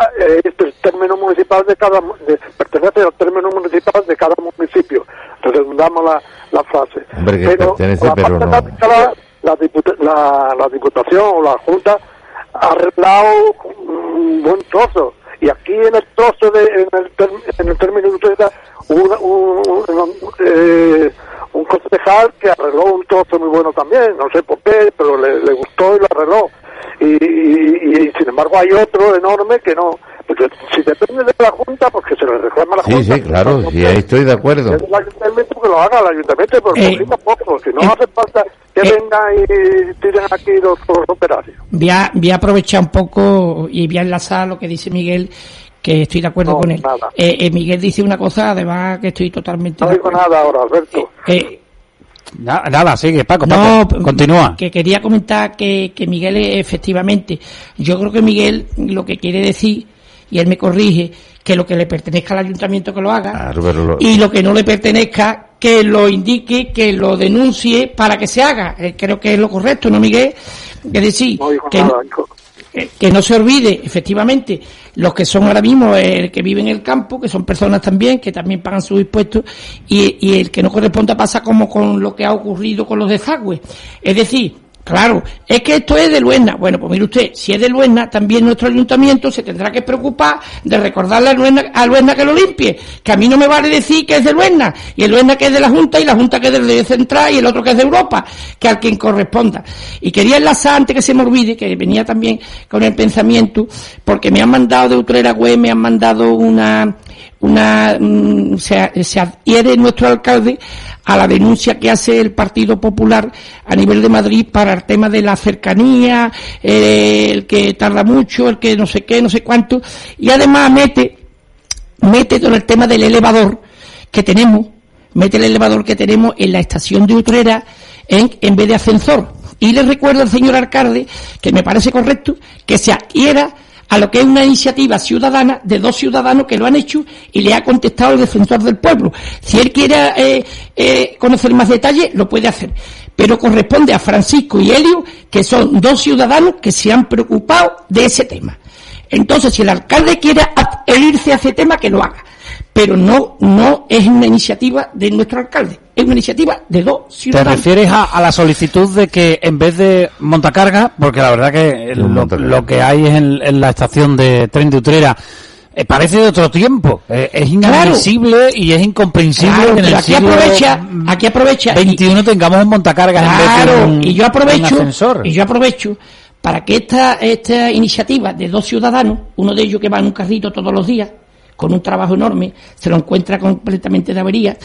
es, eh, esto es término municipal de cada de- pertenece al término municipal de cada municipio redundamos la, la frase Hombre, que pero pertenece, la pero parte no. la, diputa- la, la diputación o la junta ha arreglado un buen trozo y aquí en el trozo de en el, term- en el término de un, un, un, eh, un concejal que arregló un trozo muy bueno también, no sé por qué, pero le, le gustó y lo arregló. Y, y, y, sin embargo hay otro enorme que no. Porque si depende de la Junta, pues que se le reclama a la sí, Junta. sí, claro, sí, ahí estoy de acuerdo. Es el ayuntamiento que lo haga, el ayuntamiento, pero Eh, poquito a poco, si no hace falta que vengan y tiren aquí los, los operarios. Voy a, voy a aprovechar un poco y voy a enlazar lo que dice Miguel, que estoy de acuerdo No, con él. Eh, eh, Miguel dice una cosa, además, que estoy totalmente No de digo nada ahora, Alberto. Eh, Na- Nada, sigue, Paco, No, Paco, continúa. que quería comentar que, que Miguel efectivamente, yo creo que Miguel lo que quiere decir, y él me corrige, que lo que le pertenezca al ayuntamiento que lo haga, Claro, pero lo- y lo que no le pertenezca que lo indique, que lo denuncie para que se haga. Eh, creo que es lo correcto, ¿no, Miguel? Es decir, que, nada, hijo. Que no se olvide, efectivamente, los que son ahora mismo eh, el que vive en el campo, que son personas también, que también pagan sus impuestos, y, y el que no corresponda pasa como con lo que ha ocurrido con los desagües. Es decir, Claro, es que esto es de Luena. Bueno, pues mire usted, si es de Luena, también nuestro ayuntamiento se tendrá que preocupar de recordarle a Luena, a Luena que lo limpie. Que a mí no me vale decir que es de Luena, y el Luena que es de la Junta, y la Junta que es de Central, y el otro que es de Europa, que al quien corresponda. Y quería enlazar, antes que se me olvide, que venía también con el pensamiento, porque me han mandado de Utrera Web, me han mandado una, una, mm, se, se adhiere nuestro alcalde a la denuncia que hace el Partido Popular a nivel de Madrid para el tema de la cercanía, eh, el que tarda mucho, el que no sé qué, no sé cuánto, y además mete mete todo el tema del elevador que tenemos, mete el elevador que tenemos en la estación de Utrera en, en vez de ascensor. Y le recuerdo al señor alcalde que me parece correcto que se adquiera a lo que es una iniciativa ciudadana de dos ciudadanos que lo han hecho y le ha contestado el defensor del pueblo. Si él quiere eh, eh, conocer más detalles, lo puede hacer. Pero corresponde a Francisco y Helio, que son dos ciudadanos que se han preocupado de ese tema. Entonces, si el alcalde quiere adherirse a ese tema, que lo haga pero no, no es una iniciativa de nuestro alcalde, es una iniciativa de dos ciudadanos. ¿Te refieres a, la solicitud de que en vez de montacarga, porque la verdad que lo, que hay en, la estación de tren de Utrera eh, parece de otro tiempo, eh, es inadmisible y es incomprensible que en el aquí aprovecha, aquí aprovecha 21 tengamos un montacargas en vez de un, y yo aprovecho, y yo aprovecho para que esta, esta iniciativa de dos ciudadanos, uno de ellos que va en un carrito todos los días, con un trabajo enorme, se lo encuentra completamente de avería.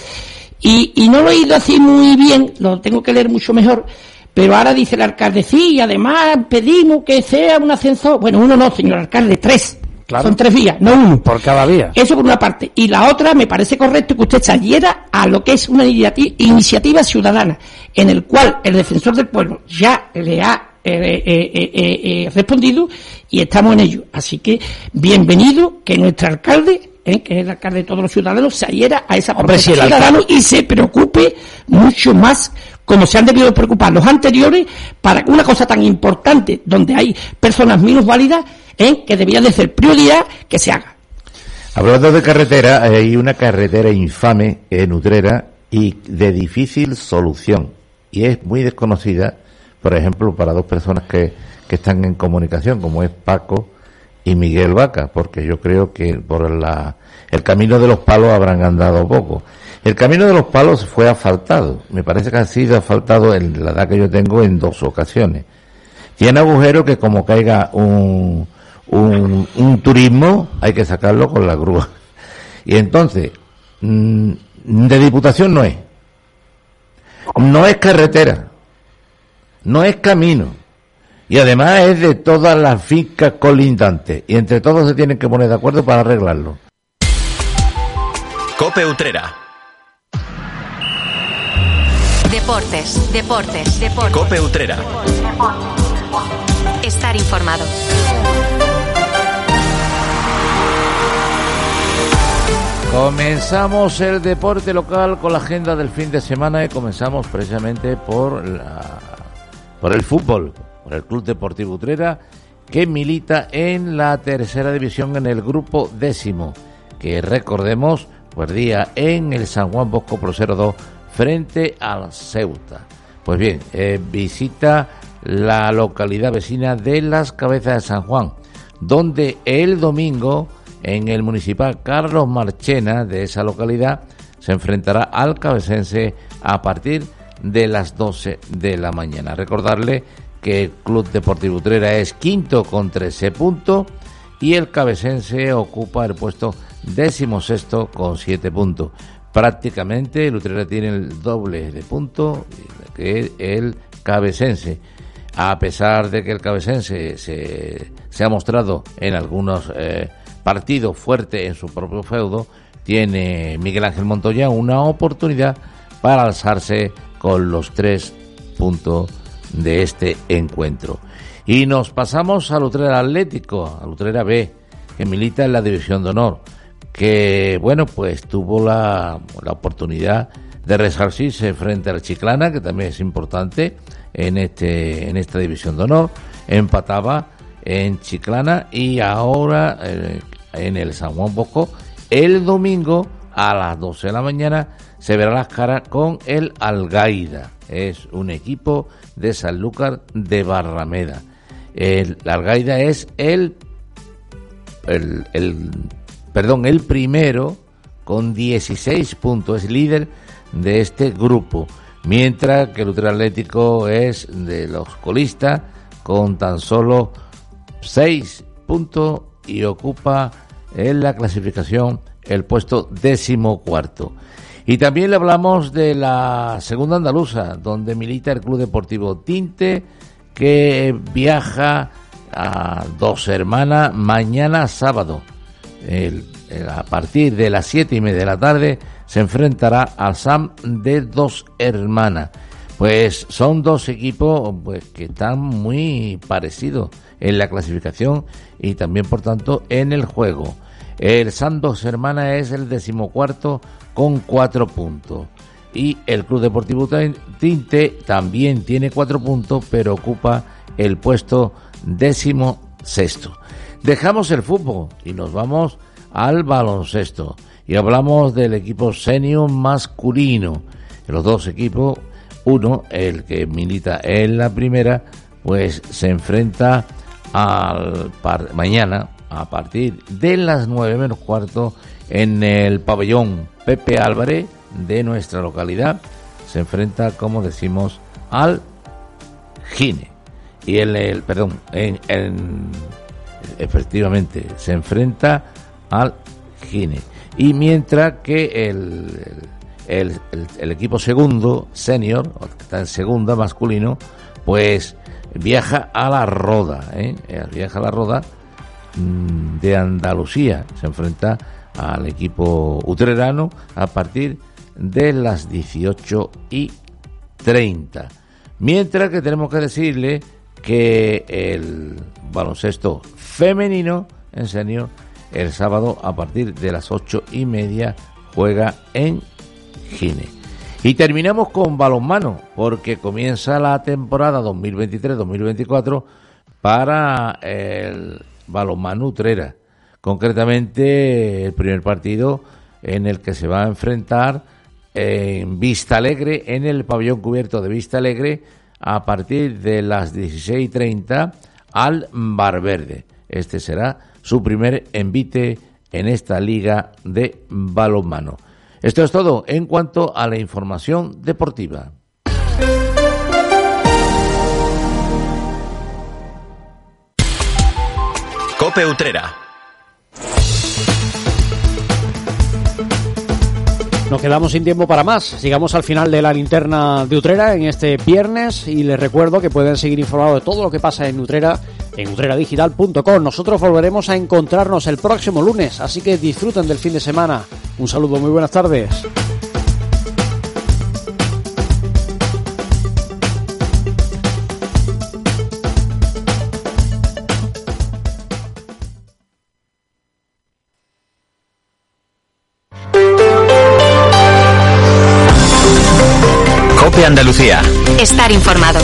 Y, y no lo he ido así muy bien, lo tengo que leer mucho mejor, pero ahora dice el alcalde, sí, y además pedimos que sea un ascensor. Bueno, uno no, señor alcalde, tres. Son tres vías, no uno. Por cada vía. Eso por una parte. Y la otra, me parece correcto que usted saliera a lo que es una iniciativa ciudadana, en el cual el defensor del pueblo ya le ha eh, eh, eh, respondido y estamos en ello. Así que bienvenido que nuestro alcalde, que es el alcalde de todos los ciudadanos, se adhiera a esa propuesta ciudadanos y se preocupe mucho más como se han debido preocupar los anteriores para una cosa tan importante donde hay personas menos válidas que debía de ser prioridad que se haga. Hablando de carretera, hay una carretera infame en Utrera y de difícil solución y es muy desconocida por ejemplo, para dos personas que, que están en comunicación, como es Paco y Miguel Vaca, porque yo creo que por la, el camino de los palos habrán andado poco. El camino de los palos fue asfaltado, me parece que ha sido asfaltado en la edad que yo tengo en dos ocasiones. Tiene agujeros que como caiga un, un, un turismo hay que sacarlo con la grúa. Y entonces, mm, de diputación no es. No es carretera no es camino. Y además es de todas las fincas colindantes. Y entre todos se tienen que poner de acuerdo para arreglarlo. Cope Utrera. Deportes, deportes, deportes. Cope Utrera. Estar informado. Comenzamos el deporte local con la agenda del fin de semana y comenzamos precisamente por la por el fútbol, por el Club Deportivo Utrera, que milita en la tercera división en el grupo décimo, que recordemos perdía en el San Juan Bosco Pro 02 frente al Ceuta. Pues bien, eh, visita la localidad vecina de Las Cabezas de San Juan, donde el domingo en el municipal Carlos Marchena de esa localidad se enfrentará al cabecense a partir de de las 12 de la mañana. Recordarle que el Club Deportivo Utrera es quinto con 13 puntos y el cabecense ocupa el puesto décimo sexto con 7 puntos. Prácticamente el Utrera tiene el doble de puntos que el cabecense. A pesar de que el cabecense se, se ha mostrado en algunos eh, partidos fuerte en su propio feudo, tiene Miguel Ángel Montoya una oportunidad para alzarse con los tres puntos de este encuentro. Y nos pasamos al Utrera Atlético, al Utrera B, que milita en la División de Honor, que, bueno, pues tuvo la, la oportunidad de resarcirse frente al Chiclana, que también es importante en, este, en esta División de Honor, empataba en Chiclana y ahora eh, en el San Juan Bosco el domingo a las 12 de la mañana se verá las caras con el Algaida. Es un equipo de Sanlúcar de Barrameda. El, Algaida es el, el, perdón, el primero con 16 puntos, es líder de este grupo, mientras que el Ultra Atlético es de los colistas con tan solo 6 puntos y ocupa en la clasificación el puesto décimo cuarto. Y también le hablamos de la segunda andaluza, donde milita el Club Deportivo Tinte, que viaja a dos hermanas mañana sábado. A partir de las siete y media de la tarde, se enfrentará al SAM de Dos Hermanas. Pues son dos equipos pues, que están muy parecidos en la clasificación y también, por tanto, en el juego. El SAM Dos Hermanas es el decimocuarto con cuatro puntos. Y el Club Deportivo Tinte también tiene cuatro puntos, pero ocupa el puesto décimo sexto. Dejamos el fútbol y nos vamos al baloncesto. Y hablamos del equipo senior masculino. Los dos equipos, uno, el que milita en la primera, pues se enfrenta al mañana a partir de las nueve menos cuarto en el pabellón Pepe Álvarez de nuestra localidad. Se enfrenta, como decimos, al Gine. Y el, perdón, en, en, efectivamente se enfrenta al Gine. Y mientras que el, el, el, equipo segundo, senior, que está en segunda, masculino, pues viaja a la Roda, ¿eh? viaja a la Roda mm, de Andalucía, se enfrenta al equipo utrerano a partir de las 18 y 30. Mientras que tenemos que decirle que el baloncesto femenino en senior el sábado a partir de las ocho y media juega en Gine. Y terminamos con balonmano, porque comienza la temporada 2023-2024 para el balonmano Utrera. Concretamente, el primer partido en el que se va a enfrentar en Vista Alegre, en el pabellón cubierto de Vista Alegre, a partir de las 16.30 al Bar Verde. Este será su primer envite en esta liga de balonmano. Esto es todo en cuanto a la información deportiva. Cope Utrera. Nos quedamos sin tiempo para más. Llegamos al final de la linterna de Utrera en este viernes y les recuerdo que pueden seguir informados de todo lo que pasa en Utrera en utreradigital.com. Nosotros volveremos a encontrarnos el próximo lunes, así que disfruten del fin de semana. Un saludo, muy buenas tardes. Copia Andalucía. Estar informado.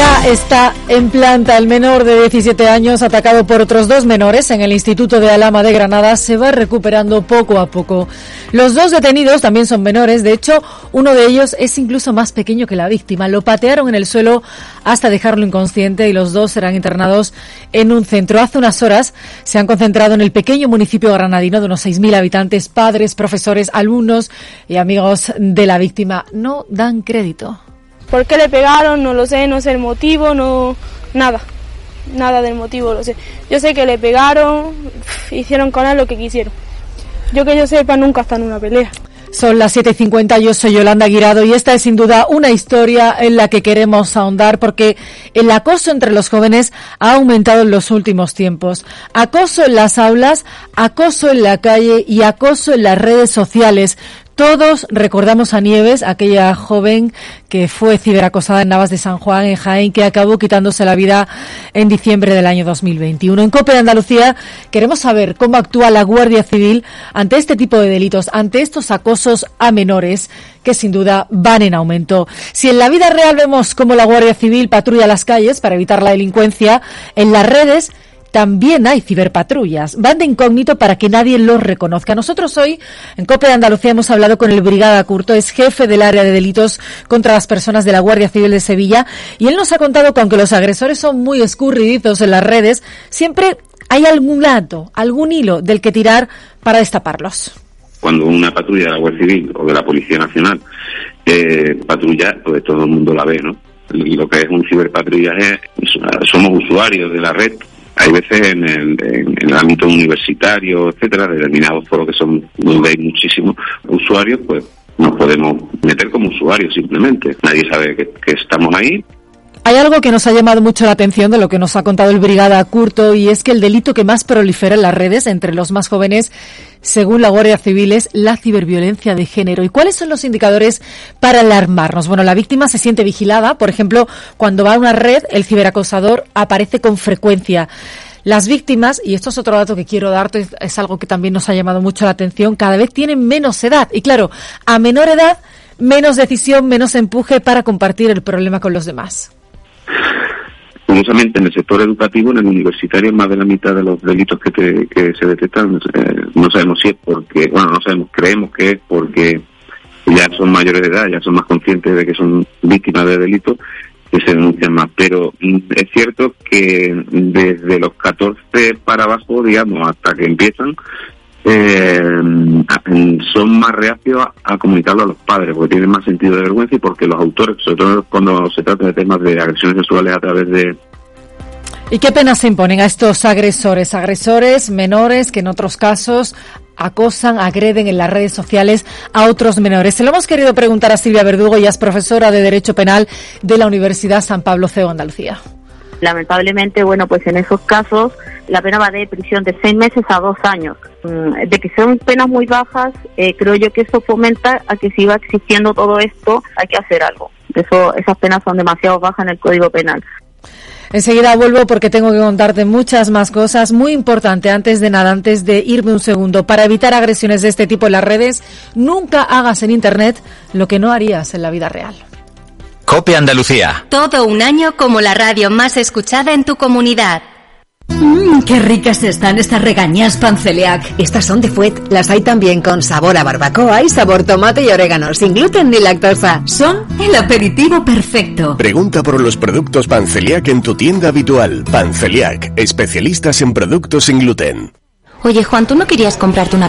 Ya está en planta el menor de 17 años atacado por otros dos menores en el Instituto de Alama de Granada se va recuperando poco a poco. Los dos detenidos también son menores, de hecho uno de ellos es incluso más pequeño que la víctima. Lo patearon en el suelo hasta dejarlo inconsciente y los dos serán internados en un centro. Hace unas horas se han concentrado en el pequeño municipio granadino de unos 6.000 habitantes, padres, profesores, alumnos y amigos de la víctima. No dan crédito. ¿Por qué le pegaron? No lo sé, no sé el motivo, no nada. Nada del motivo lo sé. Yo sé que le pegaron, hicieron con él lo que quisieron. Yo que yo sepa nunca está en una pelea. Son las 7.50, yo soy Yolanda Guirado y esta es sin duda una historia en la que queremos ahondar porque el acoso entre los jóvenes ha aumentado en los últimos tiempos. Acoso en las aulas, acoso en la calle y acoso en las redes sociales. Todos recordamos a Nieves, aquella joven que fue ciberacosada en Navas de San Juan, en Jaén, que acabó quitándose la vida en diciembre del año 2021. En COPE de Andalucía queremos saber cómo actúa la Guardia Civil ante este tipo de delitos, ante estos acosos a menores que sin duda van en aumento. Si en la vida real vemos cómo la Guardia Civil patrulla las calles para evitar la delincuencia, en las redes también hay ciberpatrullas. Van de incógnito para que nadie los reconozca. Nosotros hoy, en COPE de Andalucía, hemos hablado con el Brigada Curto, es jefe del área de delitos contra las personas de la Guardia Civil de Sevilla, y él nos ha contado que aunque los agresores son muy escurridizos en las redes, siempre hay algún dato, algún hilo del que tirar para destaparlos. Cuando una patrulla de la Guardia Civil o de la Policía Nacional eh, patrulla, pues todo el mundo la ve, ¿no? Lo que es un ciberpatrullaje, somos usuarios de la red hay veces en el, ámbito universitario, etcétera, determinados foros que son donde hay muchísimos usuarios, pues nos podemos meter como usuarios simplemente. Nadie sabe que, estamos ahí Hay algo que nos ha llamado mucho la atención de lo que nos ha contado el Brigada Curto y es que el delito que más prolifera en las redes entre los más jóvenes, según la Guardia Civil, es la ciberviolencia de género. ¿Y cuáles son los indicadores para alarmarnos? Bueno, la víctima se siente vigilada. Por ejemplo, cuando va a una red, el ciberacosador aparece con frecuencia. Las víctimas, y esto es otro dato que quiero darte, es algo que también nos ha llamado mucho la atención, cada vez tienen menos edad. Y claro, a menor edad, menos decisión, menos empuje para compartir el problema con los demás. Curiosamente, en el sector educativo, en el universitario, más de la mitad de los delitos que, te- que se detectan, eh, no sabemos si es porque, bueno, no sabemos, creemos que es porque ya son mayores de edad, ya son más conscientes de que son víctimas de delitos, que se denuncian más. Pero mm, es cierto que desde los 14 para abajo, digamos, hasta que empiezan, eh, son más reacios a, comunicarlo a los padres, porque tienen más sentido de vergüenza y porque los autores, sobre todo cuando se trata de temas de agresiones sexuales a través de, ¿Y qué penas se imponen a estos agresores? Agresores menores que en otros casos acosan, agreden en las redes sociales a otros menores. Se lo hemos querido preguntar a Silvia Verdugo, ella es profesora de Derecho Penal de la Universidad San Pablo CEO Andalucía. Lamentablemente, bueno, pues en esos casos la pena va de prisión de seis meses a dos años. Mm, De que son penas muy bajas, eh, creo yo que eso fomenta a que siga existiendo todo esto, hay que hacer algo. Eso, esas penas son demasiado bajas en el Código Penal. Enseguida vuelvo porque tengo que contarte muchas más cosas. Muy importante, antes de nada, antes de irme un segundo, para evitar agresiones de este tipo en las redes, nunca hagas en Internet lo que no harías en la vida real. Cope Andalucía. Todo un año como la radio más escuchada en tu comunidad. Mmm, qué ricas están estas regañas panceliac. Estas son de Fuet. Las hay también con sabor a barbacoa y sabor tomate y orégano, sin gluten ni lactosa. Son el aperitivo perfecto. Pregunta por los productos Panceliac en tu tienda habitual. Panceliac, especialistas en productos sin gluten. Oye, Juan, ¿tú no querías comprarte una